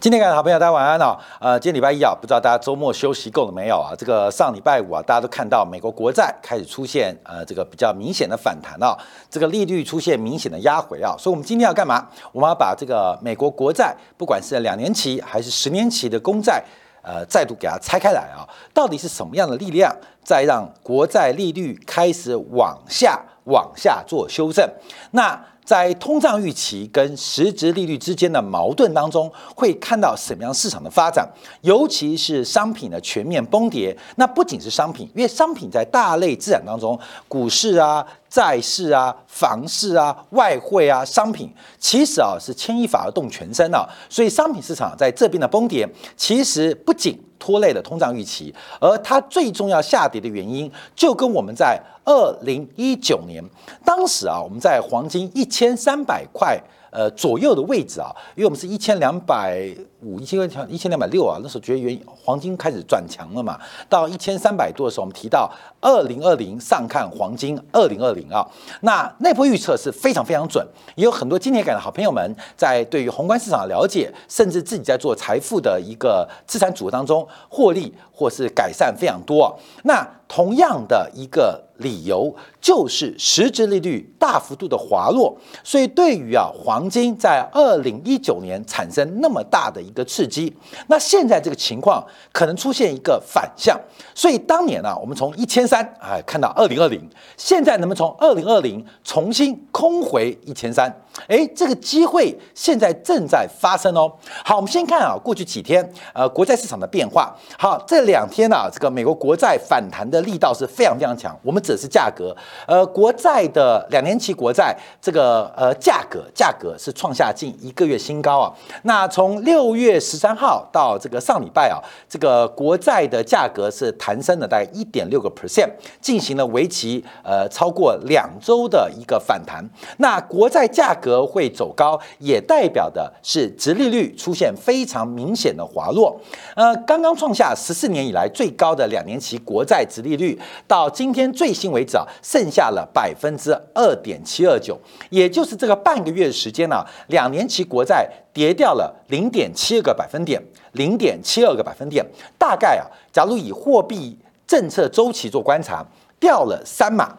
今天各位好朋友，大家晚安哦。呃，今天礼拜一啊，不知道大家周末休息够了没有啊？这个上礼拜五啊，大家都看到美国国债开始出现呃这个比较明显的反弹啊，这个利率出现明显的压回啊，所以我们今天要干嘛？我们要把这个美国国债，不管是两年期还是十年期的公债，呃，再度给它拆开来啊，到底是什么样的力量在让国债利率开始往下往下做修正？那在通胀预期跟实质利率之间的矛盾当中，会看到什么样市场的发展？尤其是商品的全面崩跌。那不仅是商品，因为商品在大类资产当中，股市啊、债市啊、房市啊、外汇啊、商品，其实啊是牵一发而动全身啊。所以商品市场在这边的崩跌，其实不仅拖累了通胀预期，而它最重要下跌的原因，就跟我们在。二零一九年，当时啊，我们在黄金一千三百块呃左右的位置啊，因为我们是一千两百五、一千块钱一千两百六啊，那时候觉得原黄金开始转强了嘛，到一千三百多的时候，我们提到二零二零上看黄金二零二零啊，那那波预测是非常非常准，也有很多今年感的好朋友们在对于宏观市场的了解，甚至自己在做财富的一个资产组合当中获利或是改善非常多，那同样的一个。理由就是实质利率大幅度的滑落，所以对于啊黄金在二零一九年产生那么大的一个刺激，那现在这个情况可能出现一个反向，所以当年呢，我们从一千三哎看到二零二零，现在能不能从二零二零重新空回一千三？哎，这个机会现在正在发生哦。好，我们先看啊过去几天呃国债市场的变化。好，这两天呢，这个美国国债反弹的力道是非常非常强。我们只是价格，呃，国债的两年期国债这个呃价格价格是创下近一个月新高啊。那从六月月十三号到这个上礼拜啊，这个国债的价格是弹升了大概一点六个 percent，进行了为期呃超过两周的一个反弹。那国债价格会走高，也代表的是殖利率出现非常明显的滑落。呃，刚刚创下十四年以来最高的两年期国债殖利率，到今天最新为止啊，剩下了百分之二点七二九，也就是这个半个月的时间呢，两年期国债跌掉了零点七二个百分点，零点七二个百分点，大概啊，假如以货币政策周期做观察，掉了三码，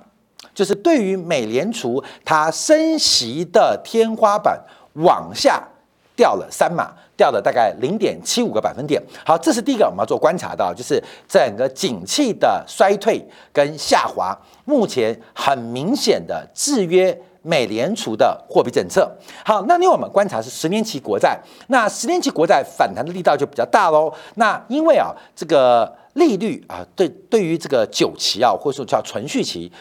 就是对于美联储它升息的天花板往下掉了三码。掉了大概零点七五个百分点。好，这是第一个我们要做观察到，就是整个景气的衰退跟下滑，目前很明显的制约美联储的货币政策。好，那另外我们观察是十年期国债，那十年期国债反弹的力道就比较大喽。那因为啊，这个利率啊，对对于这个久期啊，或者说叫存续期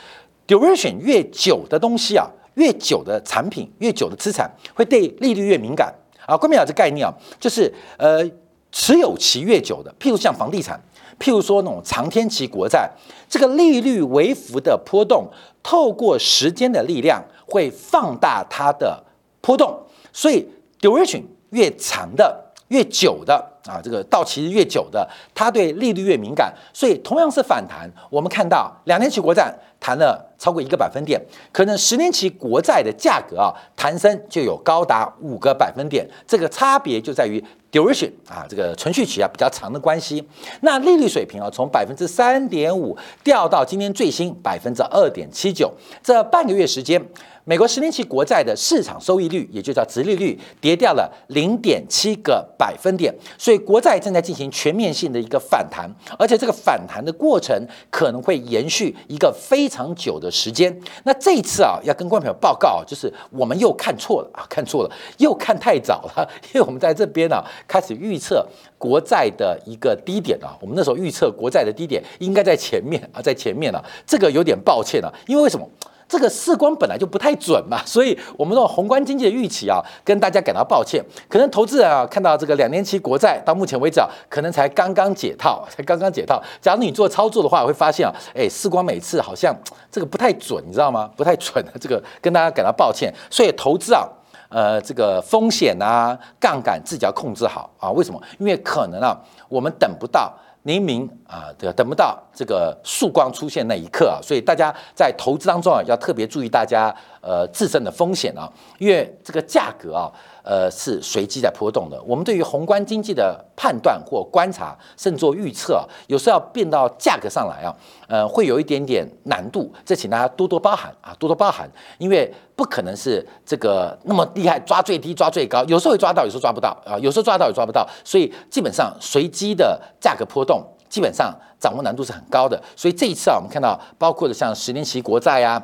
，duration 越久的东西啊，越久的产品，越久的资产，会对利率越敏感。啊，关明啊，这概念啊，就是呃，持有期越久的，譬如像房地产，譬如说那种长天期国债，这个利率微幅的波动，透过时间的力量会放大它的波动，所以 duration 越长的、越久的啊，这个到期越久的，它对利率越敏感，所以同样是反弹，我们看到两年期国债。弹了超过一个百分点，可能十年期国债的价格啊，弹升就有高达五个百分点，这个差别就在于 duration 啊，这个存续期啊比较长的关系。那利率水平啊，从百分之三点五掉到今天最新百分之二点七九，这半个月时间。美国十年期国债的市场收益率，也就叫直利率，跌掉了零点七个百分点，所以国债正在进行全面性的一个反弹，而且这个反弹的过程可能会延续一个非常久的时间。那这一次啊，要跟观众朋友报告，就是我们又看错了啊，看错了，又看太早了，因为我们在这边呢开始预测国债的一个低点啊，我们那时候预测国债的低点应该在前面啊，在前面啊，这个有点抱歉了，因为为什么？这个视光本来就不太准嘛，所以我们这种宏观经济的预期啊，跟大家感到抱歉。可能投资人啊看到这个两年期国债到目前为止啊，可能才刚刚解套，才刚刚解套。假如你做操作的话，会发现啊，哎，视光每次好像这个不太准，你知道吗？不太准，这个跟大家感到抱歉。所以投资啊，呃，这个风险啊，杠杆自己要控制好啊。为什么？因为可能啊，我们等不到。黎明啊，这个等不到这个曙光出现那一刻啊，所以大家在投资当中啊，要特别注意大家呃自身的风险啊，因为这个价格啊。呃，是随机在波动的。我们对于宏观经济的判断或观察，甚至做预测，有时候要变到价格上来啊，呃，会有一点点难度。这请大家多多包涵啊，多多包涵，因为不可能是这个那么厉害，抓最低抓最高，有时候会抓到，有时候抓不到啊，有时候抓到也抓不到，所以基本上随机的价格波动，基本上掌握难度是很高的。所以这一次啊，我们看到包括的像十年期国债呀。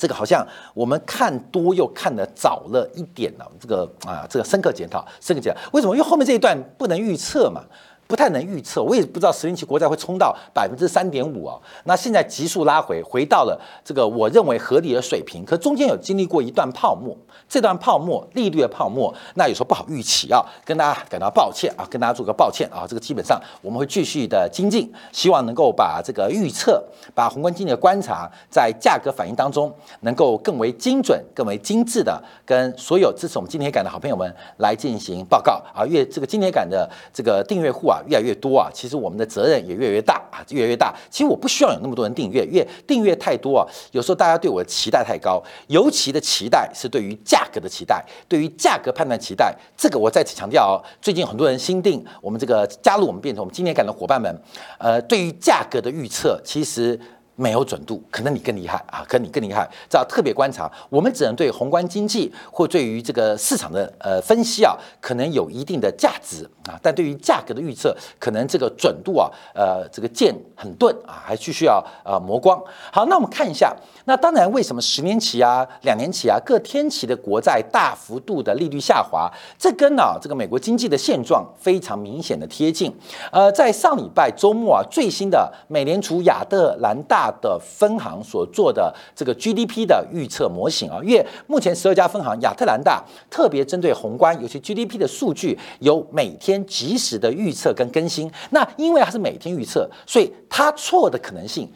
这个好像我们看多又看的早了一点呢，这个啊，这个深刻检讨，深刻检讨，为什么？因为后面这一段不能预测嘛。不太能预测，我也不知道十年期国债会冲到百分之三点五啊。那现在急速拉回，回到了这个我认为合理的水平。可中间有经历过一段泡沫，这段泡沫利率的泡沫，那有时候不好预期啊，跟大家感到抱歉啊，跟大家做个抱歉啊。这个基本上我们会继续的精进，希望能够把这个预测，把宏观经济的观察，在价格反应当中能够更为精准、更为精致的跟所有支持我们今天感的好朋友们来进行报告啊。因为这个今天感的这个订阅户啊。越来越多啊，其实我们的责任也越来越大啊，越来越大。其实我不需要有那么多人订阅，因为订阅太多啊，有时候大家对我的期待太高，尤其的期待是对于价格的期待，对于价格判断期待。这个我再次强调哦，最近很多人新定我们这个加入我们变成我们今年感的伙伴们，呃，对于价格的预测，其实。没有准度，可能你更厉害啊，可能你更厉害，这要特别观察。我们只能对宏观经济或对于这个市场的呃分析啊，可能有一定的价值啊，但对于价格的预测，可能这个准度啊，呃，这个剑很钝啊，还需需要呃磨光。好，那我们看一下，那当然为什么十年期啊、两年期啊各天期的国债大幅度的利率下滑，这跟啊这个美国经济的现状非常明显的贴近。呃，在上礼拜周末啊，最新的美联储亚特兰大。的分行所做的这个 GDP 的预测模型啊，因为目前十二家分行，亚特兰大特别针对宏观，尤其 GDP 的数据有每天及时的预测跟更新。那因为它是每天预测，所以它错的可能性，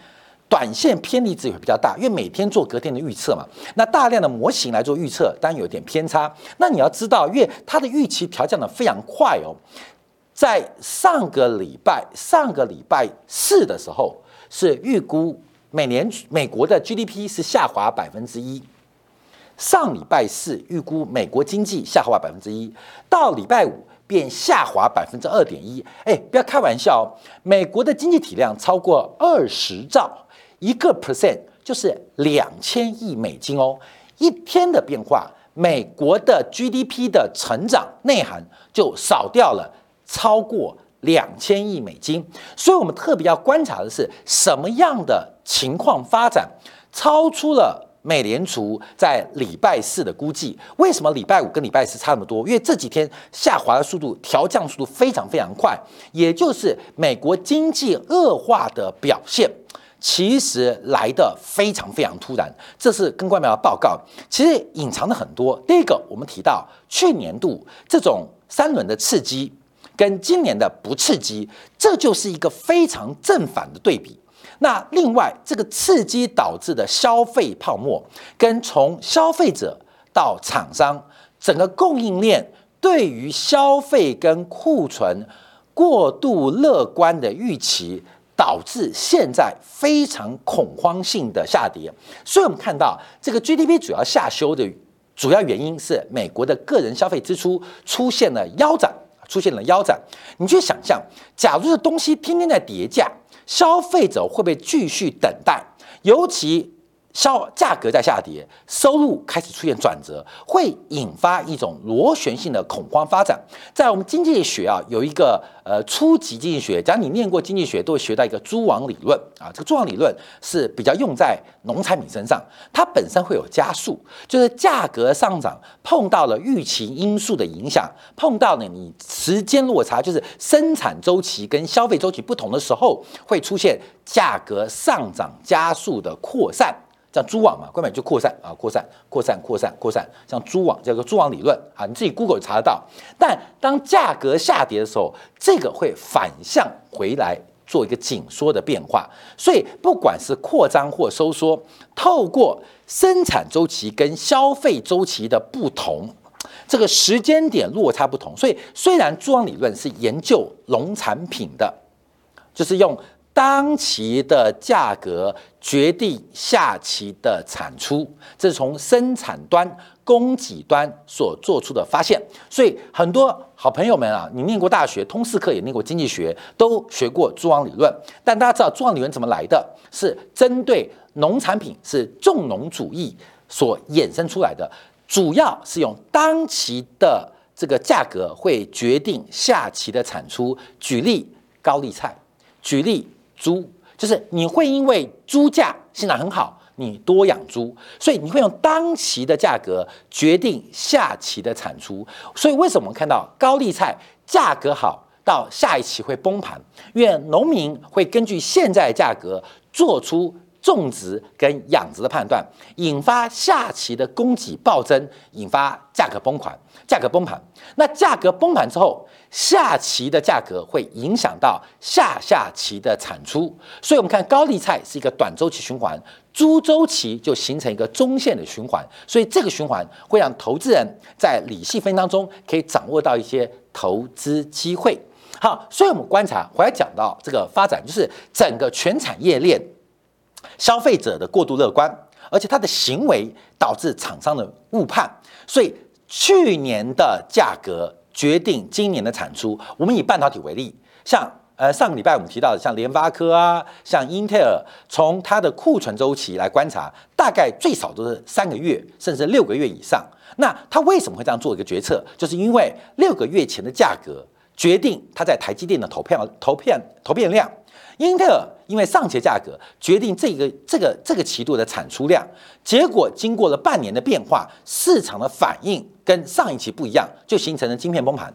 短线偏离值也会比较大。因为每天做隔天的预测嘛，那大量的模型来做预测，当然有点偏差。那你要知道，因为它的预期调降的非常快哦，在上个礼拜上个礼拜四的时候是预估。每年美国的 GDP 是下滑百分之一，上礼拜四预估美国经济下滑百分之一，到礼拜五便下滑百分之二点一。哎，不要开玩笑，美国的经济体量超过二十兆，一个 percent 就是两千亿美金哦。一天的变化，美国的 GDP 的成长内涵就少掉了超过。两千亿美金，所以我们特别要观察的是什么样的情况发展超出了美联储在礼拜四的估计。为什么礼拜五跟礼拜四差那么多？因为这几天下滑的速度、调降速度非常非常快，也就是美国经济恶化的表现，其实来的非常非常突然。这是跟官媒的报告，其实隐藏的很多。第一个，我们提到去年度这种三轮的刺激。跟今年的不刺激，这就是一个非常正反的对比。那另外，这个刺激导致的消费泡沫，跟从消费者到厂商整个供应链对于消费跟库存过度乐观的预期，导致现在非常恐慌性的下跌。所以我们看到这个 GDP 主要下修的主要原因是美国的个人消费支出出现了腰斩。出现了腰斩，你去想象，假如这东西天天在叠价，消费者会不会继续等待？尤其。销价格在下跌，收入开始出现转折，会引发一种螺旋性的恐慌发展。在我们经济学啊，有一个呃初级经济学，假如你念过经济学，都会学到一个蛛网理论啊。这个蛛网理论是比较用在农产品身上，它本身会有加速，就是价格上涨碰到了预期因素的影响，碰到了你时间落差，就是生产周期跟消费周期不同的时候，会出现价格上涨加速的扩散。像蛛网嘛，根本就扩散啊，扩散、扩散、扩散、扩散，像蛛网叫做蛛网理论啊，你自己 Google 查得到。但当价格下跌的时候，这个会反向回来做一个紧缩的变化。所以不管是扩张或收缩，透过生产周期跟消费周期的不同，这个时间点落差不同。所以虽然蛛网理论是研究农产品的就是用当期的价格决定下期的产出，这是从生产端、供给端所做出的发现。所以很多好朋友们啊，你念过大学通识课，也念过经济学，都学过蛛网理论。但大家知道蛛网理论怎么来的？是针对农产品，是重农主义所衍生出来的，主要是用当期的这个价格会决定下期的产出。举例高丽菜，举例。猪就是你会因为猪价现在很好，你多养猪，所以你会用当期的价格决定下期的产出。所以为什么我们看到高丽菜价格好，到下一期会崩盘？因为农民会根据现在价格做出种植跟养殖的判断，引发下期的供给暴增，引发价格崩盘。价格崩盘，那价格崩盘之后。下期的价格会影响到下下期的产出，所以我们看高丽菜是一个短周期循环，猪周期就形成一个中线的循环，所以这个循环会让投资人在理细分当中可以掌握到一些投资机会。好，所以我们观察回来讲到这个发展，就是整个全产业链消费者的过度乐观，而且他的行为导致厂商的误判，所以去年的价格。决定今年的产出。我们以半导体为例，像呃上个礼拜我们提到的，像联发科啊，像英特尔，从它的库存周期来观察，大概最少都是三个月，甚至六个月以上。那它为什么会这样做一个决策？就是因为六个月前的价格决定它在台积电的投票投片投片量。英特尔因为上期价格决定这个这个这个期度的产出量，结果经过了半年的变化，市场的反应跟上一期不一样，就形成了晶片崩盘，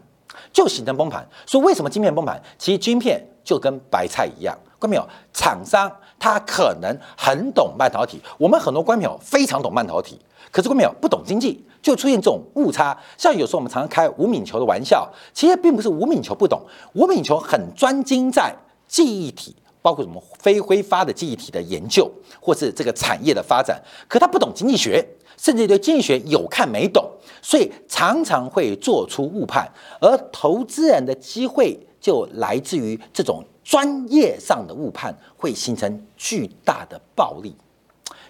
就形成崩盘。所以为什么晶片崩盘？其实晶片就跟白菜一样，看到没有？厂商他可能很懂半导体，我们很多观众非常懂半导体，可是没有不懂经济，就出现这种误差。像有时候我们常常开吴敏球的玩笑，其实并不是吴敏球不懂，吴敏球很专精在。记忆体包括什么非挥发的记忆体的研究，或是这个产业的发展，可他不懂经济学，甚至对经济学有看没懂，所以常常会做出误判。而投资人的机会就来自于这种专业上的误判，会形成巨大的暴利。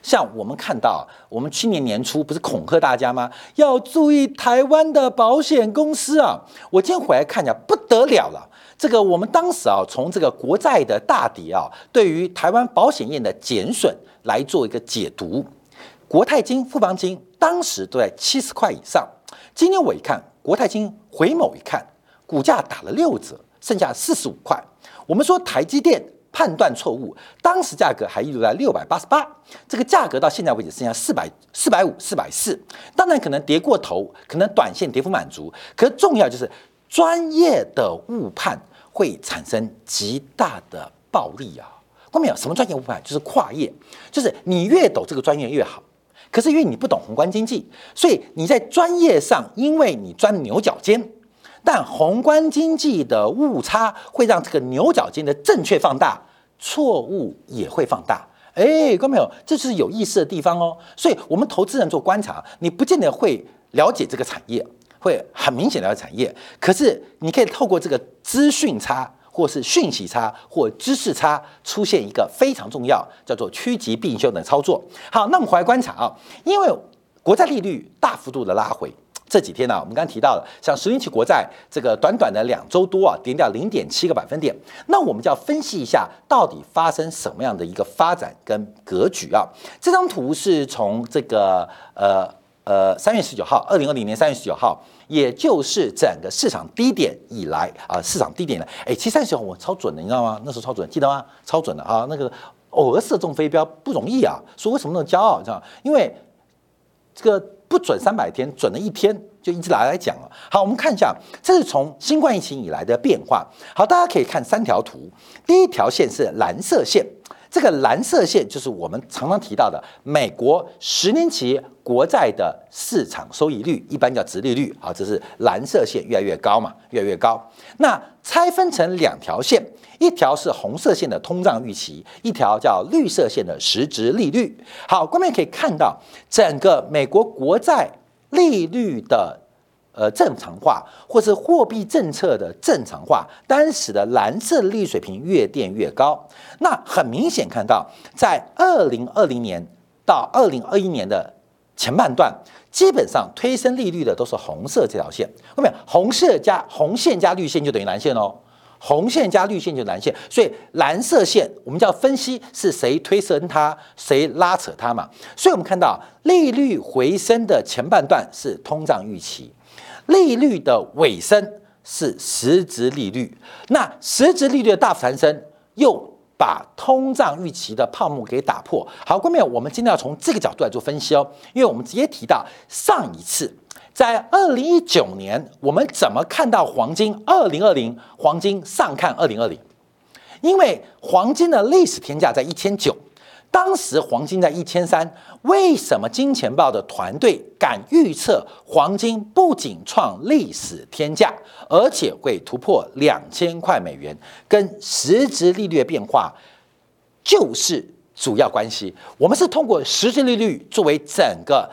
像我们看到，我们去年年初不是恐吓大家吗？要注意台湾的保险公司啊！我今天回来看一下，不得了了。这个我们当时啊，从这个国债的大跌啊，对于台湾保险业的减损来做一个解读。国泰金、富邦金当时都在七十块以上，今天我一看，国泰金回某一看，股价打了六折，剩下四十五块。我们说台积电判断错误，当时价格还一直在六百八十八，这个价格到现在为止剩下四百四百五、四百四。当然可能跌过头，可能短线跌幅满足，可重要就是专业的误判。会产生极大的暴利啊！后面有？什么专业误判？就是跨业，就是你越懂这个专业越好。可是因为你不懂宏观经济，所以你在专业上，因为你钻牛角尖，但宏观经济的误差会让这个牛角尖的正确放大，错误也会放大。哎，各位朋友？这是有意思的地方哦。所以我们投资人做观察，你不见得会了解这个产业。会很明显了解产业，可是你可以透过这个资讯差，或是讯息差，或知识差，出现一个非常重要，叫做趋吉避凶的操作。好，那我们回来观察啊，因为国债利率大幅度的拉回，这几天呢，我们刚刚提到了，像十年期国债这个短短的两周多啊，跌掉零点七个百分点，那我们就要分析一下，到底发生什么样的一个发展跟格局啊？这张图是从这个呃。呃，三月十九号，二零二零年三月十九号，也就是整个市场低点以来啊，市场低点了。哎，其实三十号我超准的，你知道吗？那时候超准，记得吗？超准的啊，那个偶尔射中飞镖不容易啊。说为什么那么骄傲？你知道因为这个不准三百天，准了一天就一直拿来讲了。好，我们看一下，这是从新冠疫情以来的变化。好，大家可以看三条图，第一条线是蓝色线。这个蓝色线就是我们常常提到的美国十年期国债的市场收益率，一般叫直利率。好，这是蓝色线越来越高嘛，越来越高。那拆分成两条线，一条是红色线的通胀预期，一条叫绿色线的实质利率。好，观众可以看到整个美国国债利率的呃正常化，或是货币政策的正常化，当然使得蓝色利率水平越垫越高。那很明显看到，在二零二零年到二零二一年的前半段，基本上推升利率的都是红色这条线，后面红色加红线加绿线就等于蓝线哦。红线加绿线就蓝线，所以蓝色线我们叫分析是谁推升它，谁拉扯它嘛。所以我们看到利率回升的前半段是通胀预期，利率的尾声是实质利率。那实质利率的大幅攀升，又把通胀预期的泡沫给打破。好，各位，我们今天要从这个角度来做分析哦，因为我们直接提到上一次。在二零一九年，我们怎么看到黄金？二零二零黄金上看二零二零，因为黄金的历史天价在一千九，当时黄金在一千三。为什么金钱豹的团队敢预测黄金不仅创历史天价，而且会突破两千块美元？跟实质利率的变化就是主要关系。我们是通过实质利率作为整个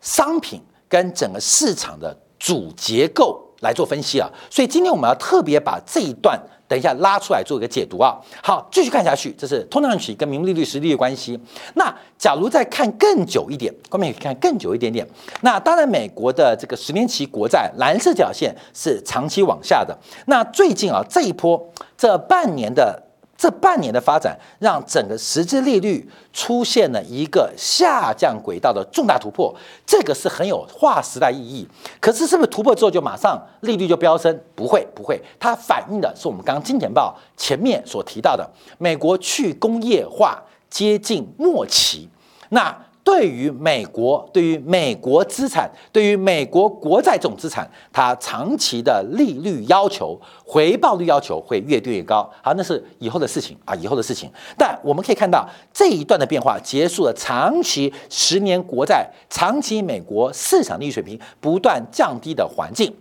商品。跟整个市场的主结构来做分析啊，所以今天我们要特别把这一段等一下拉出来做一个解读啊。好，继续看下去，这是通胀期跟名目利率实利率关系。那假如再看更久一点，后面可以看更久一点点。那当然，美国的这个十年期国债蓝色角线是长期往下的。那最近啊，这一波这半年的。这半年的发展，让整个实质利率出现了一个下降轨道的重大突破，这个是很有划时代意义。可是，是不是突破之后就马上利率就飙升？不会，不会，它反映的是我们刚刚金钱报前面所提到的，美国去工业化接近末期。那对于美国，对于美国资产，对于美国国债这种资产，它长期的利率要求、回报率要求会越跌越高。好，那是以后的事情啊，以后的事情。但我们可以看到这一段的变化，结束了长期十年国债、长期美国市场利率水平不断降低的环境。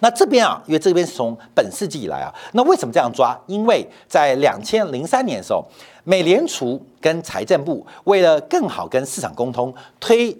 那这边啊，因为这边是从本世纪以来啊，那为什么这样抓？因为在两千零三年的时候。美联储跟财政部为了更好跟市场沟通，推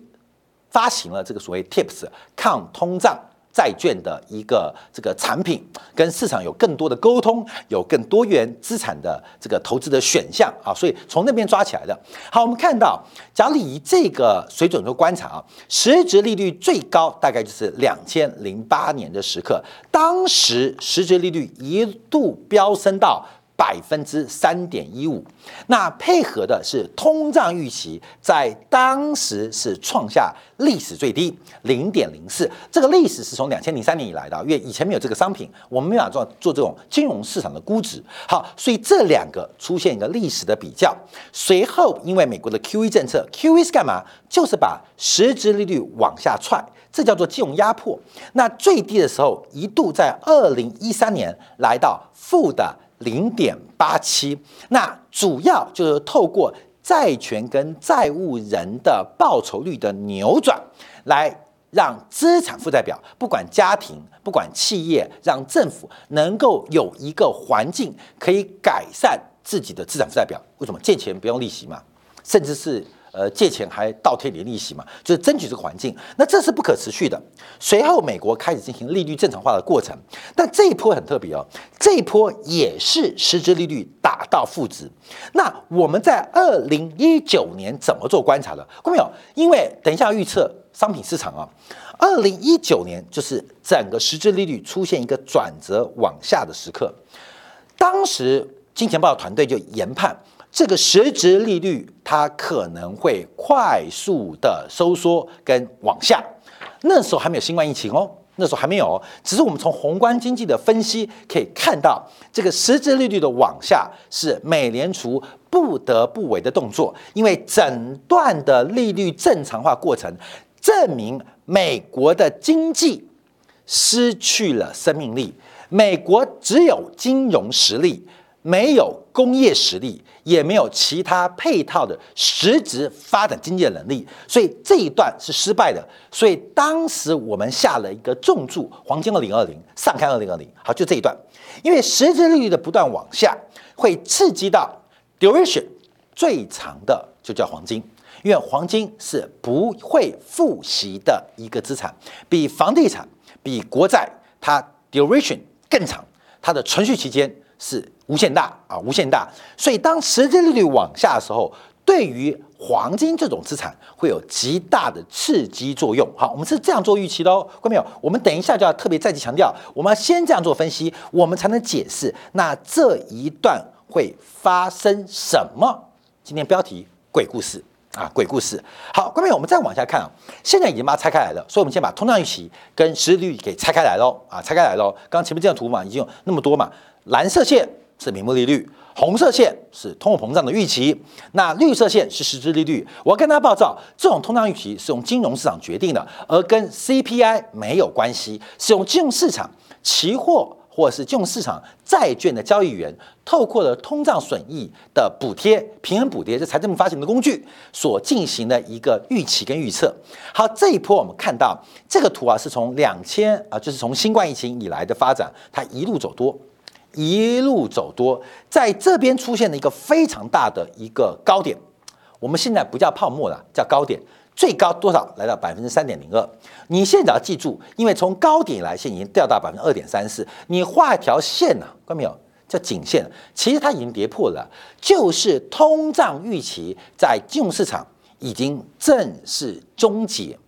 发行了这个所谓 TIPS 抗通胀债券的一个这个产品，跟市场有更多的沟通，有更多元资产的这个投资的选项啊，所以从那边抓起来的。好，我们看到，假如以这个水准做观察啊，实质利率最高大概就是两千零八年的时刻，当时实质利率一度飙升到。百分之三点一五，那配合的是通胀预期，在当时是创下历史最低零点零四。这个历史是从两千零三年以来的，因为以前没有这个商品，我们没法做做这种金融市场的估值。好，所以这两个出现一个历史的比较。随后，因为美国的 QE 政策，QE 是干嘛？就是把实质利率往下踹，这叫做金融压迫。那最低的时候一度在二零一三年来到负的。零点八七，那主要就是透过债权跟债务人的报酬率的扭转，来让资产负债表，不管家庭，不管企业，让政府能够有一个环境可以改善自己的资产负债表。为什么借钱不用利息嘛？甚至是。呃，借钱还倒贴点利息嘛，就是争取这个环境，那这是不可持续的。随后，美国开始进行利率正常化的过程，但这一波很特别哦，这一波也是实质利率打到负值。那我们在二零一九年怎么做观察的？各位朋友，因为等一下预测商品市场啊，二零一九年就是整个实质利率出现一个转折往下的时刻，当时金钱豹团队就研判。这个实质利率它可能会快速的收缩跟往下，那时候还没有新冠疫情哦，那时候还没有，只是我们从宏观经济的分析可以看到，这个实质利率的往下是美联储不得不为的动作，因为整段的利率正常化过程证明美国的经济失去了生命力，美国只有金融实力。没有工业实力，也没有其他配套的实质发展经济的能力，所以这一段是失败的。所以当时我们下了一个重注，黄金二零二零上看二零二零，好，就这一段，因为实质利率的不断往下，会刺激到 duration 最长的就叫黄金，因为黄金是不会复习的一个资产，比房地产。比国债它 duration 更长，它的存续期间是无限大啊，无限大。所以当实际利率往下的时候，对于黄金这种资产会有极大的刺激作用。好，我们是这样做预期的哦，各位朋友？我们等一下就要特别再次强调，我们要先这样做分析，我们才能解释那这一段会发生什么。今天标题鬼故事。啊，鬼故事。好，观众我们再往下看啊，现在已经把它拆开来了，所以我们先把通胀预期跟实际利率给拆开来喽。啊，拆开来喽。刚刚前面这张图嘛，已经有那么多嘛，蓝色线是名目利率，红色线是通货膨胀的预期，那绿色线是实质利率。我跟大家报告，这种通胀预期是用金融市场决定的，而跟 CPI 没有关系，是用金融市场期货。或者是金融市场债券的交易员，透过了通胀损益的补贴、平衡补贴，这财政部发行的工具所进行的一个预期跟预测。好，这一波我们看到这个图啊，是从两千啊，就是从新冠疫情以来的发展，它一路走多，一路走多，在这边出现了一个非常大的一个高点，我们现在不叫泡沫了，叫高点。最高多少？来到百分之三点零二。你现在要记住，因为从高点来，现已经掉到百分之二点三四。你画一条线呢？看到没有？叫颈线。其实它已经跌破了，就是通胀预期在金融市场已经正式终结，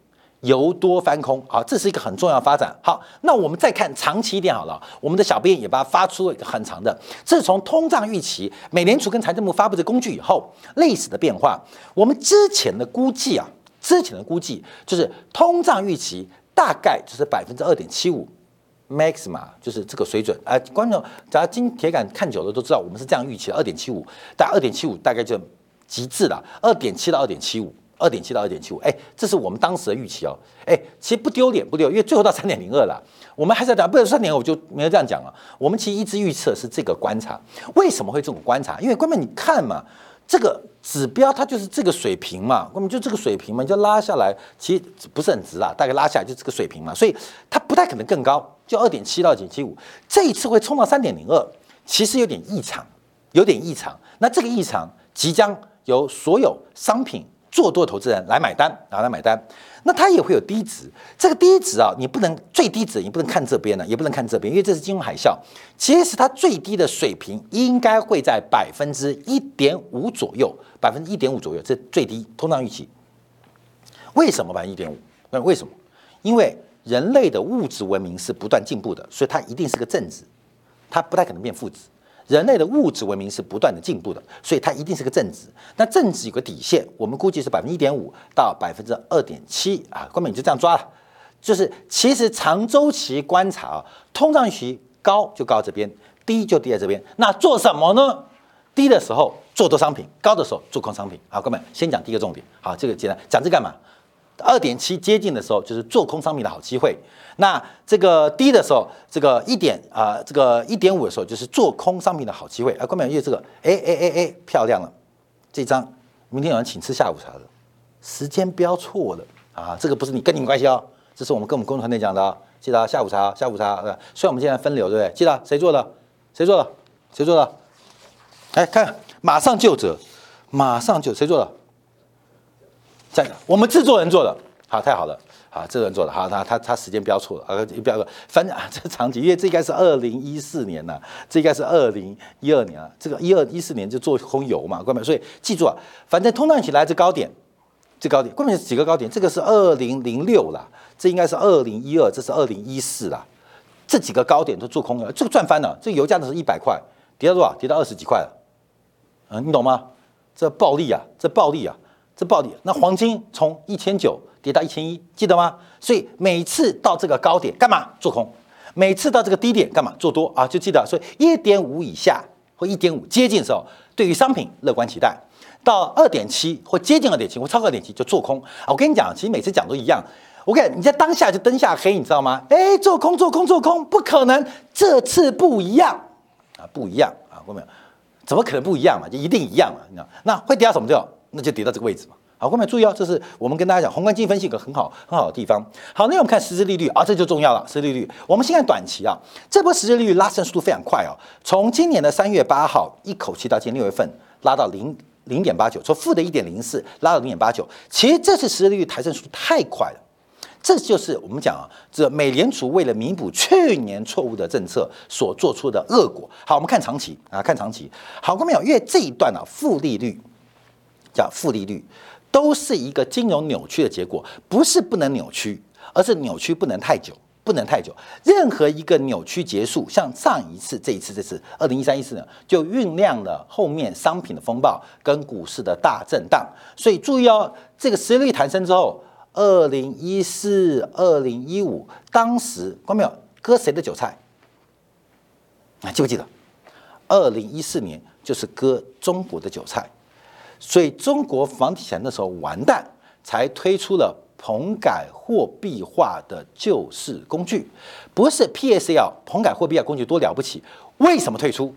由多翻空。好，这是一个很重要发展。好，那我们再看长期一点好了。我们的小编也把它发出了一个很长的，这是从通胀预期，美联储跟财政部发布的工具以后历史的变化。我们之前的估计啊。之前的估计就是通胀预期大概就是百分之二点七五 max 嘛就是这个水准。哎，观众，只要金铁杆看久了都知道，我们是这样预期的，二点七五，但二点七五大概就极致了，二点七到二点七五，二点七到二点七五，哎，这是我们当时的预期哦。哎，其实不丢脸不丢，因为最后到三点零二了，我们还是要讲，不能三点，我就没有这样讲了。我们其实一直预测是这个观察，为什么会这种观察？因为观众你看嘛。这个指标它就是这个水平嘛，那么就这个水平嘛，就拉下来，其实不是很直啊，大概拉下来就这个水平嘛，所以它不太可能更高，就二点七到二点七五，这一次会冲到三点零二，其实有点异常，有点异常。那这个异常即将由所有商品做多的投资人来买单，然后来买单。那它也会有低值，这个低值啊，你不能最低值，你不能看这边呢，也不能看这边，因为这是金融海啸。其实它最低的水平应该会在百分之一点五左右，百分之一点五左右，这最低通胀预期。为什么百分之一点五？那为什么？因为人类的物质文明是不断进步的，所以它一定是个正值，它不太可能变负值。人类的物质文明是不断的进步的，所以它一定是个正值。那正值有个底线，我们估计是百分之一点五到百分之二点七啊，根本就这样抓了。就是其实长周期观察啊，通胀预期高就高这边，低就低在这边。那做什么呢？低的时候做多商品，高的时候做空商品。好，哥们先讲第一个重点。好，这个简单，讲这干嘛？二点七接近的时候，就是做空商品的好机会。那这个低的时候，这个一点啊，这个一点五的时候，就是做空商品的好机会。啊，关美月这个，哎哎哎哎，漂亮了！这张明天有人请吃下午茶的，时间标错了啊！这个不是你跟你们关系哦，这是我们跟我们工作团队讲的，记得下午茶，下午茶。虽然我们现在分流，对不对？记得谁做的？谁做的？谁做的？哎，看，马上就折，马上就谁做的？在我们制作人做的，好，太好了。啊，这个人做的。好，他他他时间标错了。啊，标个反正啊，这个长期，因为这应该是二零一四年呐，这应该是二零一二年啊，这个一二一四年就做空油嘛，各位，所以记住啊，反正通胀起来这高点，这高点，关键是几个高点，这个是二零零六啦，这应该是二零一二，这是二零一四啦，这几个高点都做空了，这个赚翻了，这个油价的是一百块，跌到多少？跌到二十几块了，嗯，你懂吗？这暴利啊，这暴利啊，这暴跌，那黄金从一千九。跌到一千一，记得吗？所以每次到这个高点干嘛做空？每次到这个低点干嘛做多啊？就记得，所以一点五以下或一点五接近的时候，对于商品乐观期待；到二点七或接近二点七或超过二点七就做空啊。我跟你讲，其实每次讲都一样。我跟你你在当下就灯下黑，你知道吗？哎，做空做空做空，不可能，这次不一样啊，不一样啊，过没有？怎么可能不一样嘛？就一定一样嘛？你知道？那会跌到什么掉？那就跌到这个位置嘛。好，后面注意哦，这是我们跟大家讲宏观经济分析一个很好很好的地方。好，那我们看实质利率啊，这就重要了。实质利率，我们先看短期啊，这波实质利率拉升速度非常快哦，从今年的三月八号一口气到今年六月份拉到零零点八九，从负的一点零四拉到零点八九。其实这次实质利率抬升速度太快了，这就是我们讲啊，这美联储为了弥补去年错误的政策所做出的恶果。好，我们看长期啊，看长期。好，过没有？因为这一段啊，负利率叫负利率，都是一个金融扭曲的结果，不是不能扭曲，而是扭曲不能太久。不能太久，任何一个扭曲结束，像上一次、这一次、这次，二零一三、一四呢，就酝酿了后面商品的风暴跟股市的大震荡。所以注意哦，这个实力弹升之后，二零一四、二零一五，当时关没有割谁的韭菜？啊，记不记得？二零一四年就是割中国的韭菜，所以中国房地产那时候完蛋，才推出了。棚改货币化的救市工具，不是 PSL 棚改货币化工具多了不起？为什么退出？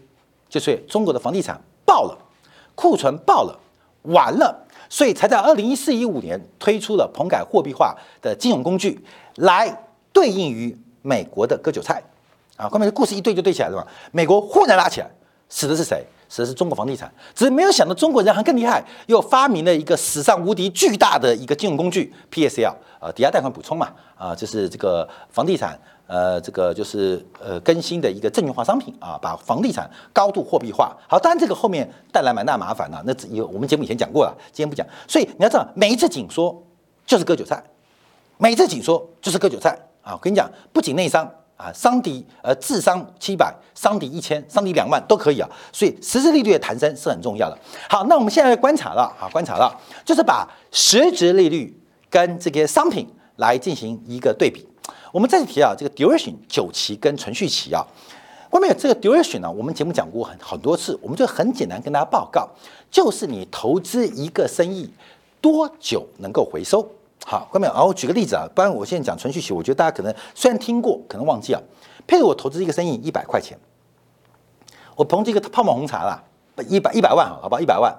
就是中国的房地产爆了，库存爆了，完了，所以才在二零一四一五年推出了棚改货币化的金融工具，来对应于美国的割韭菜啊！后面的故事一对就对起来了嘛？美国忽然拉起来，死的是谁？死的是中国房地产，只是没有想到中国人还更厉害，又发明了一个史上无敌巨大的一个金融工具 PSL，呃，抵押贷款补充嘛，啊，就是这个房地产，呃，这个就是呃更新的一个证券化商品啊，把房地产高度货币化。好，当然这个后面带来蛮大麻烦的，那有我们节目以前讲过了，今天不讲。所以你要知道，每一次紧缩就是割韭菜，每一次紧缩就是割韭菜啊！我跟你讲，不仅内伤。啊，伤敌呃，智商七百，伤敌一千，伤敌两万都可以啊。所以实质利率的弹升是很重要的。好，那我们现在观察了啊，观察了，就是把实质利率跟这个商品来进行一个对比。我们再次提啊，这个 duration 久期跟存续期啊，外面这个 duration 呢，我们节目讲过很很多次，我们就很简单跟大家报告，就是你投资一个生意多久能够回收。好，各位，然后我举个例子啊，不然我现在讲存续期，我觉得大家可能虽然听过，可能忘记了。譬如我投资一个生意一百块钱，我投资一个泡沫红茶啦，一百一百万，好吧，一百万。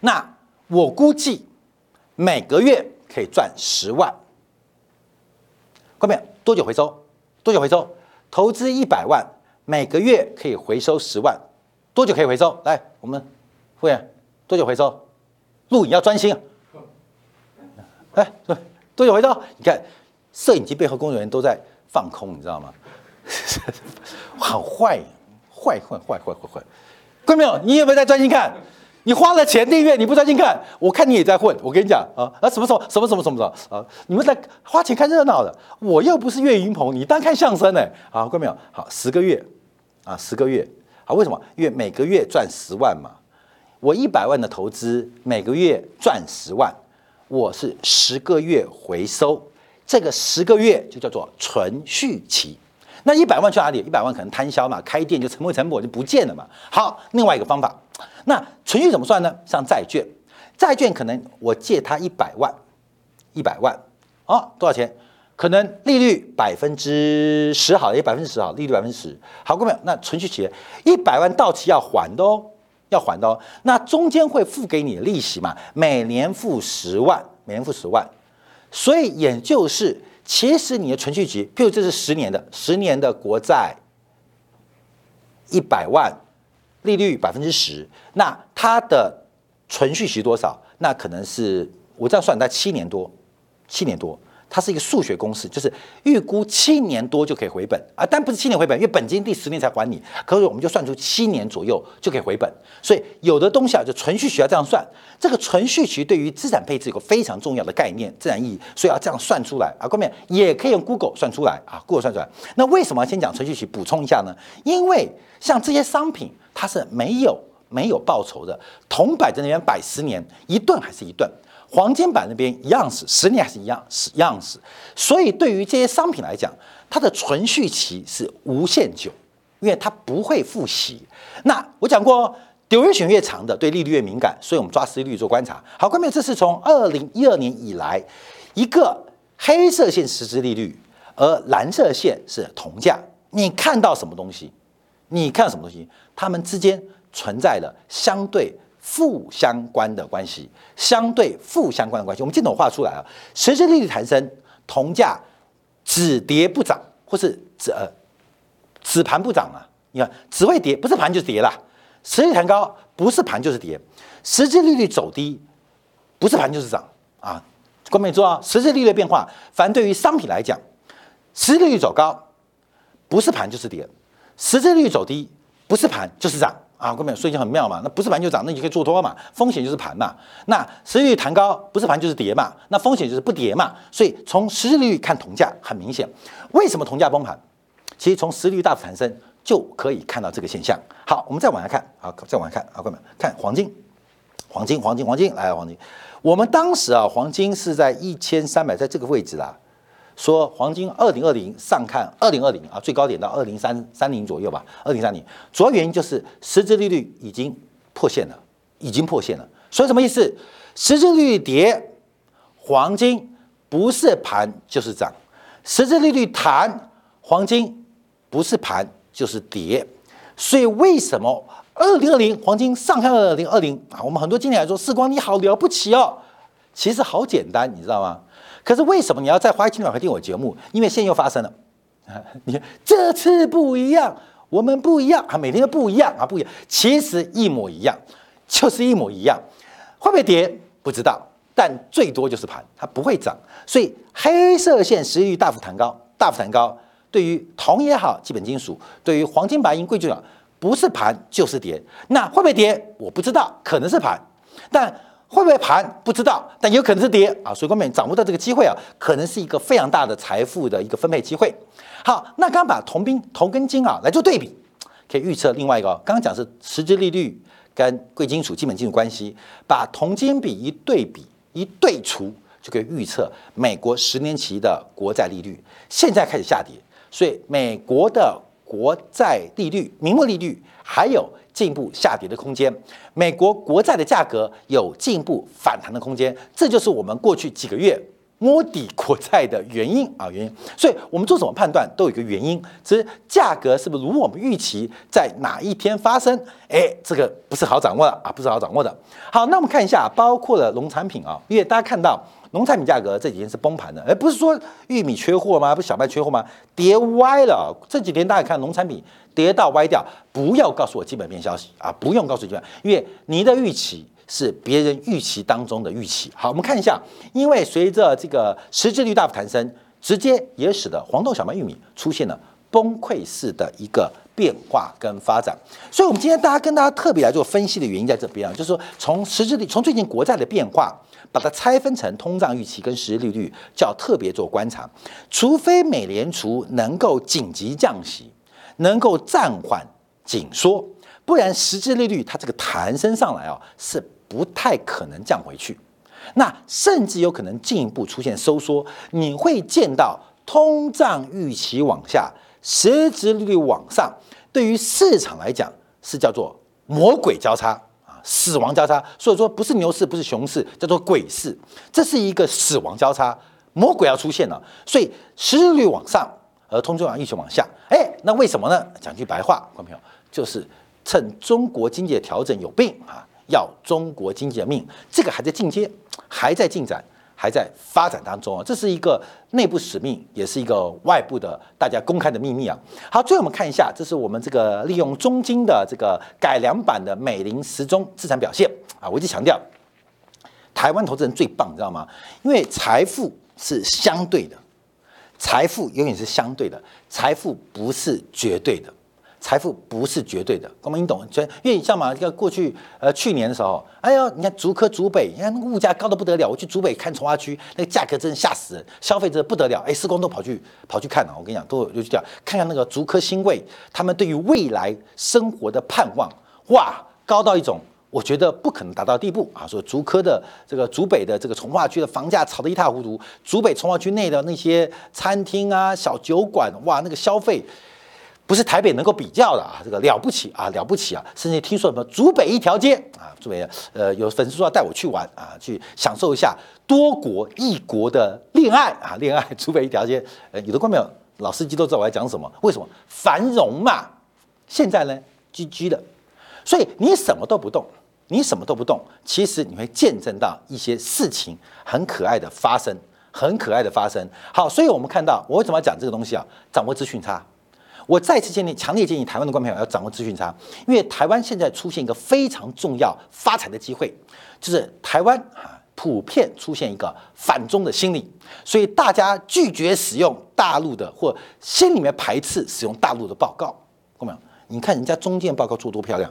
那我估计每个月可以赚十万。各位，多久回收？多久回收？投资一百万，每个月可以回收十万，多久可以回收？来，我们傅员，多久回收？录影要专心啊。哎，多久回到？你看，摄影机背后工作人员都在放空，你知道吗？好坏，坏坏坏坏坏坏！看到没有？你有没有在专心看？你花了钱订阅，你不专心看，我看你也在混。我跟你讲啊啊，什么什么什么什么什么什么啊？你们在花钱看热闹的，我又不是岳云鹏，你当看相声呢？好，看到没有？好，十个月啊，十个月。好，为什么？因为每个月赚十万嘛。我一百万的投资，每个月赚十万。我是十个月回收，这个十个月就叫做存续期。那一百万去哪里？一百万可能摊销嘛，开店就成为成本就不见了嘛。好，另外一个方法，那存续怎么算呢？像债券，债券可能我借他一百万，一百万，哦，多少钱？可能利率百分之十好，也百分之十好，利率百分之十。好，各位，那存续期一百万到期要还的哦。要还的哦，那中间会付给你的利息嘛？每年付十万，每年付十万，所以也就是，其实你的存续期，譬如这是十年的，十年的国债，一百万，利率百分之十，那它的存续期多少？那可能是我这样算，在七年多，七年多。它是一个数学公式，就是预估七年多就可以回本啊，但不是七年回本，因为本金第十年才还你。可是我们就算出七年左右就可以回本，所以有的东西啊，就存续期要这样算。这个存续期对于资产配置有个非常重要的概念、自然意义，所以要这样算出来啊。后面也可以用 Google 算出来啊，Google 算出来。那为什么先讲存续期？补充一下呢？因为像这些商品，它是没有没有报酬的，铜摆在那边摆十年，一顿还是一顿。黄金版那边一样是十年还是一样是样子，所以对于这些商品来讲，它的存续期是无限久，因为它不会复习。那我讲过，，duration 越长的，对利率越敏感，所以我们抓实际利率做观察。好，关键这是从二零一二年以来一个黑色线实质利率，而蓝色线是铜价。你看到什么东西？你看到什么东西？它们之间存在了相对。负相关的关系，相对负相关的关系，我们镜头画出来啊。实质利率抬升，铜价只跌不涨，或是只呃只盘不涨啊。你看只会跌，不是盘就是跌啦。实际弹高，不是盘就是跌。实质利率走低，不是盘就是涨啊。关键注啊，实质利率变化，反正对于商品来讲，实质利率走高，不是盘就是跌；实质利率走低，不是盘就是涨啊。各位，所以很妙嘛。那不是盘就涨，那你就可以做多嘛。风险就是盘嘛。那实质利率弹高，不是盘就是跌嘛。那风险就是不跌嘛。所以从实质利率看铜价很明显，为什么铜价崩盘？其实从实质利率大幅攀升就可以看到这个现象。好，我们再往下看，好，再往下看啊，各位看黄金，黄金，黄金，黄金，来黄金。我们当时啊，黄金是在一千三百，在这个位置啊，说黄金二零二零上看二零二零啊，最高点到二零三三零左右吧，二零三零。主要原因就是实质利率已经破线了，已经破线了。所以什么意思？实质利率跌，黄金不是盘就是涨；实质利率弹，黄金不是盘就是跌。所以为什么？二零二零黄金上看二零二零啊，我们很多经理来说，世光你好了不起哦。其实好简单，你知道吗？可是为什么你要在华清两块听我节目？因为现又发生了啊！你看这次不一样，我们不一样啊，每天都不一样啊，不一样。其实一模一样，就是一模一样。会不会跌不知道，但最多就是盘，它不会涨。所以黑色线实率大幅弹高，大幅弹高。对于铜也好，基本金属，对于黄金、白银、贵金属。不是盘就是跌，那会不会跌？我不知道，可能是盘，但会不会盘不知道，但有可能是跌啊！所以，各位掌握到这个机会啊，可能是一个非常大的财富的一个分配机会。好，那刚把铜兵、铜跟金啊来做对比，可以预测另外一个。刚刚讲是实质利率跟贵金属、基本金属关系，把铜金比一对比一对除，就可以预测美国十年期的国债利率现在开始下跌，所以美国的。国债利率、名目利率还有进一步下跌的空间，美国国债的价格有进一步反弹的空间，这就是我们过去几个月摸底国债的原因啊，原因。所以我们做什么判断都有一个原因，只是价格是不是如我们预期在哪一天发生？哎，这个不是好掌握的啊，不是好掌握的。好，那我们看一下，包括了农产品啊，因为大家看到。农产品价格这几天是崩盘的，而不是说玉米缺货吗？不是小麦缺货吗？跌歪了。这几天大家看农产品跌到歪掉，不要告诉我基本面消息啊，不用告诉基本，因为你的预期是别人预期当中的预期。好，我们看一下，因为随着这个实质率大幅抬升，直接也使得黄豆、小麦、玉米出现了崩溃式的一个变化跟发展。所以，我们今天大家跟大家特别来做分析的原因在这边啊，就是说从实质率，从最近国债的变化。把它拆分成通胀预期跟实际利率，叫特别做观察。除非美联储能够紧急降息，能够暂缓紧缩，不然实质利率它这个弹升上来啊，是不太可能降回去。那甚至有可能进一步出现收缩。你会见到通胀预期往下，实质利率往上，对于市场来讲是叫做魔鬼交叉啊。死亡交叉，所以说不是牛市，不是熊市，叫做鬼市。这是一个死亡交叉，魔鬼要出现了。所以失业率往上，而通胀一直往下。哎，那为什么呢？讲句白话，观众朋友，就是趁中国经济的调整有病啊，要中国经济的命。这个还在进阶，还在进展。还在发展当中啊，这是一个内部使命，也是一个外部的大家公开的秘密啊。好，最后我们看一下，这是我们这个利用中金的这个改良版的美林时钟资产表现啊。我一直强调，台湾投资人最棒，你知道吗？因为财富是相对的，财富永远是相对的，财富不是绝对的。财富不是绝对的，我们你懂？所以，因为你像嘛，这个过去呃去年的时候，哎呦，你看竹科、竹北，你看那个物价高的不得了。我去竹北看从化区，那个价格真的吓死人，消费者不得了。哎，施工都跑去跑去看了。我跟你讲，都有去讲，看看那个竹科新贵，他们对于未来生活的盼望，哇，高到一种我觉得不可能达到地步啊。说竹科的这个竹北的这个从化区的房价炒得一塌糊涂，竹北从化区内的那些餐厅啊、小酒馆，哇，那个消费。不是台北能够比较的啊，这个了不起啊，了不起啊！甚至听说什么竹北一条街啊，竹北呃有粉丝说要带我去玩啊，去享受一下多国异国的恋爱啊，恋爱 竹北一条街，呃，有的观众老司机都知道我在讲什么，为什么繁荣嘛？现在呢居居的，所以你什么都不动，你什么都不动，其实你会见证到一些事情很可爱的发生，很可爱的发生。好，所以我们看到我为什么要讲这个东西啊？掌握资讯差。我再次建议，强烈建议台湾的观众朋友要掌握资讯差，因为台湾现在出现一个非常重要发财的机会，就是台湾啊普遍出现一个反中的心理，所以大家拒绝使用大陆的，或心里面排斥使用大陆的报告。看到没有？你看人家中建报告做多漂亮，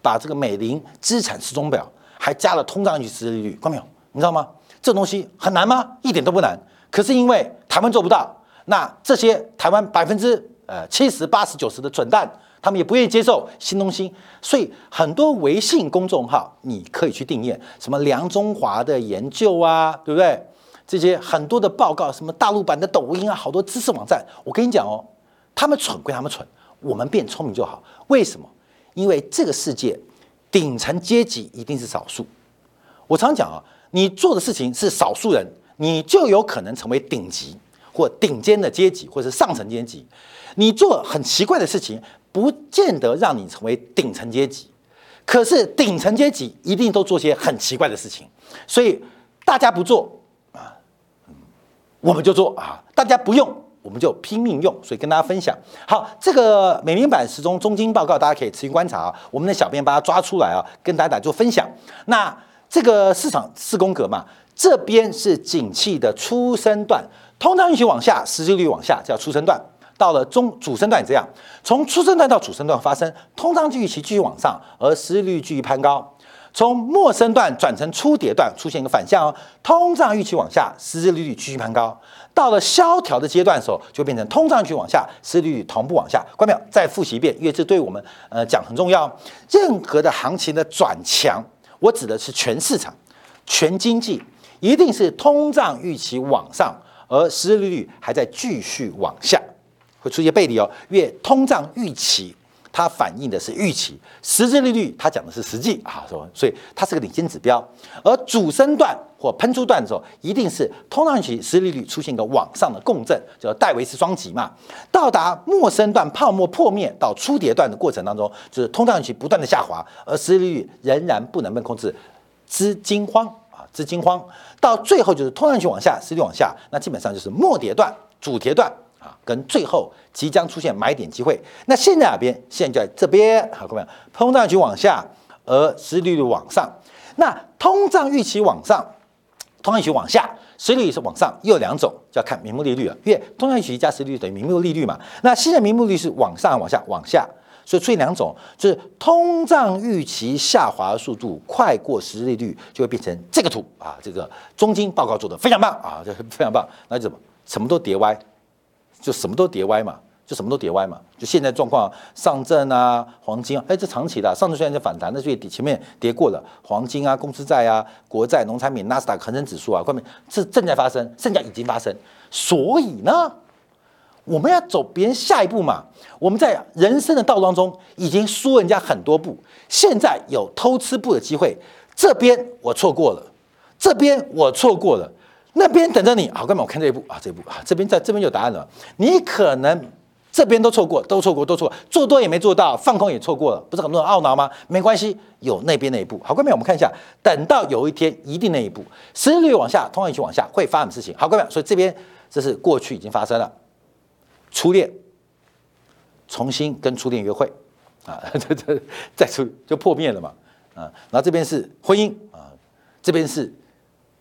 把这个美林资产时钟表还加了通胀预期利率，看到没有？你知道吗？这东西很难吗？一点都不难。可是因为台湾做不到，那这些台湾百分之呃七十八十九十的蠢蛋。他们也不愿意接受新东西，所以很多微信公众号你可以去订阅，什么梁中华的研究啊，对不对？这些很多的报告，什么大陆版的抖音啊，好多知识网站。我跟你讲哦，他们蠢归他们蠢，我们变聪明就好。为什么？因为这个世界顶层阶级一定是少数。我常讲啊，你做的事情是少数人，你就有可能成为顶级或顶尖的阶级，或者是上层阶级。你做很奇怪的事情。不见得让你成为顶层阶级，可是顶层阶级一定都做些很奇怪的事情，所以大家不做啊，我们就做啊，大家不用我们就拼命用，所以跟大家分享。好，这个美名版时钟中金报告大家可以持续观察啊，我们的小编把它抓出来啊，跟大家做分享。那这个市场四宫格嘛，这边是景气的出生段，通胀预期往下，实际利率往下叫初升段。到了中主升段也这样，从初升段到主升段发生，通胀预期继续往上，而实际利率继续攀高。从末升段转成初跌段，出现一个反向哦，通胀预期往下，实际利率继续攀高。到了萧条的阶段的时候，就变成通胀预期往下，实际利率同步往下。关没有？再复习一遍，因为这对我们呃讲很重要。任何的行情的转强，我指的是全市场、全经济，一定是通胀预期往上，而失业率还在继续往下。会出现背离哦，因为通胀预期它反映的是预期，实质利率它讲的是实际啊，说所以它是个领先指标。而主升段或喷出段的时候，一定是通胀预期、实质利率出现一个往上的共振，叫戴维斯双极嘛。到达末升段泡沫破灭到初跌段的过程当中，就是通胀预期不断的下滑，而实质利率仍然不能被控制，资金荒，资金荒。到最后就是通胀去往下，实际往下，那基本上就是末跌段、主跌段。啊，跟最后即将出现买点机会，那现在哪边？现在在这边，好，各位，通胀去往下，而实利率往上。那通胀预期往上，通胀预期往下，实利率是往上，又有两种，就要看名目利率了。因为通胀预期加实利率等于名目利率嘛。那现在名目利率是往上、往下、往下，所以出现两种，就是通胀预期下滑速度快过实际利率，就会变成这个图啊。这个中金报告做的非常棒啊，这非常棒。那就怎么什么都叠歪？就什么都跌歪嘛，就什么都跌歪嘛。就现在状况，上证啊，黄金啊，哎，这长期的，上证虽然在反弹，但是底前面跌过了，黄金啊，公司债啊，国债、农产品、纳斯达克恒生指数啊，外面是正在发生，剩下已经发生。所以呢，我们要走别人下一步嘛。我们在人生的道路当中已经输人家很多步，现在有偷吃步的机会。这边我错过了，这边我错过了。那边等着你，好，哥们，我看这一步啊，这一步啊，这边在这边有答案了。你可能这边都错过，都错过，都错，做多也没做到，放空也错过了，不是很多人懊恼吗？没关系，有那边那一步。好，哥们，我们看一下，等到有一天一定那一步，实利率往下，通常一起往下，会发生什么事情。好，哥们，所以这边这是过去已经发生了，初恋重新跟初恋约会啊，这这再出就破灭了嘛啊，然后这边是婚姻啊，这边是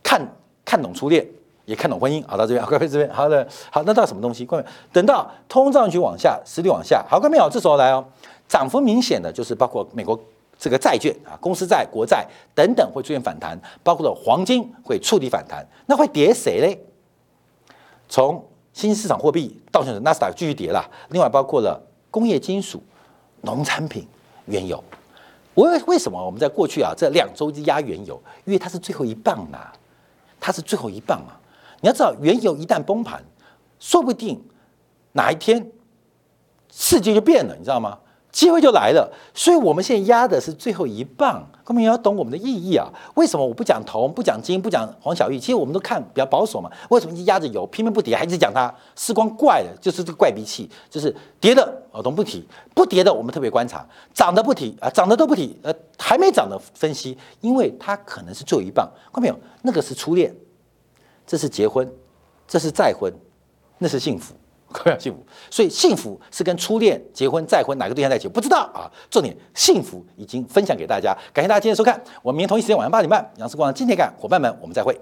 看。看懂初恋，也看懂婚姻。好，到这边，好，各位这边，好的，好，那到什么东西？各位，等到通胀局往下，实力往下，好，各位好，这时候来哦，涨幅明显的就是包括美国这个债券啊，公司债、国债等等会出现反弹，包括了黄金会触底反弹，那会跌谁嘞？从新兴市场货币到选择纳斯达克继续跌了，另外包括了工业金属、农产品、原油。为为什么我们在过去啊这两周就压原油？因为它是最后一棒呐。它是最后一棒啊！你要知道，原油一旦崩盘，说不定哪一天世界就变了，你知道吗？机会就来了。所以我们现在压的是最后一棒，根本要懂我们的意义啊！为什么我不讲铜、不讲金、不讲黄小玉？其实我们都看比较保守嘛。为什么一压着油，偏偏不跌，还一直讲它？时光怪了，就是这个怪脾气，就是跌的我都不提，不跌的我们特别观察，涨的不提啊，涨的都不提，呃，还没涨的分析，因为它可能是最后一棒。看到没有？那个是初恋，这是结婚，这是再婚，那是幸福。快要幸福。所以幸福是跟初恋、结婚、再婚哪个对象在一起，不知道啊。重点幸福已经分享给大家，感谢大家今天收看，我们明天同一时间晚上八点半，杨思光今天干伙伴们，我们再会。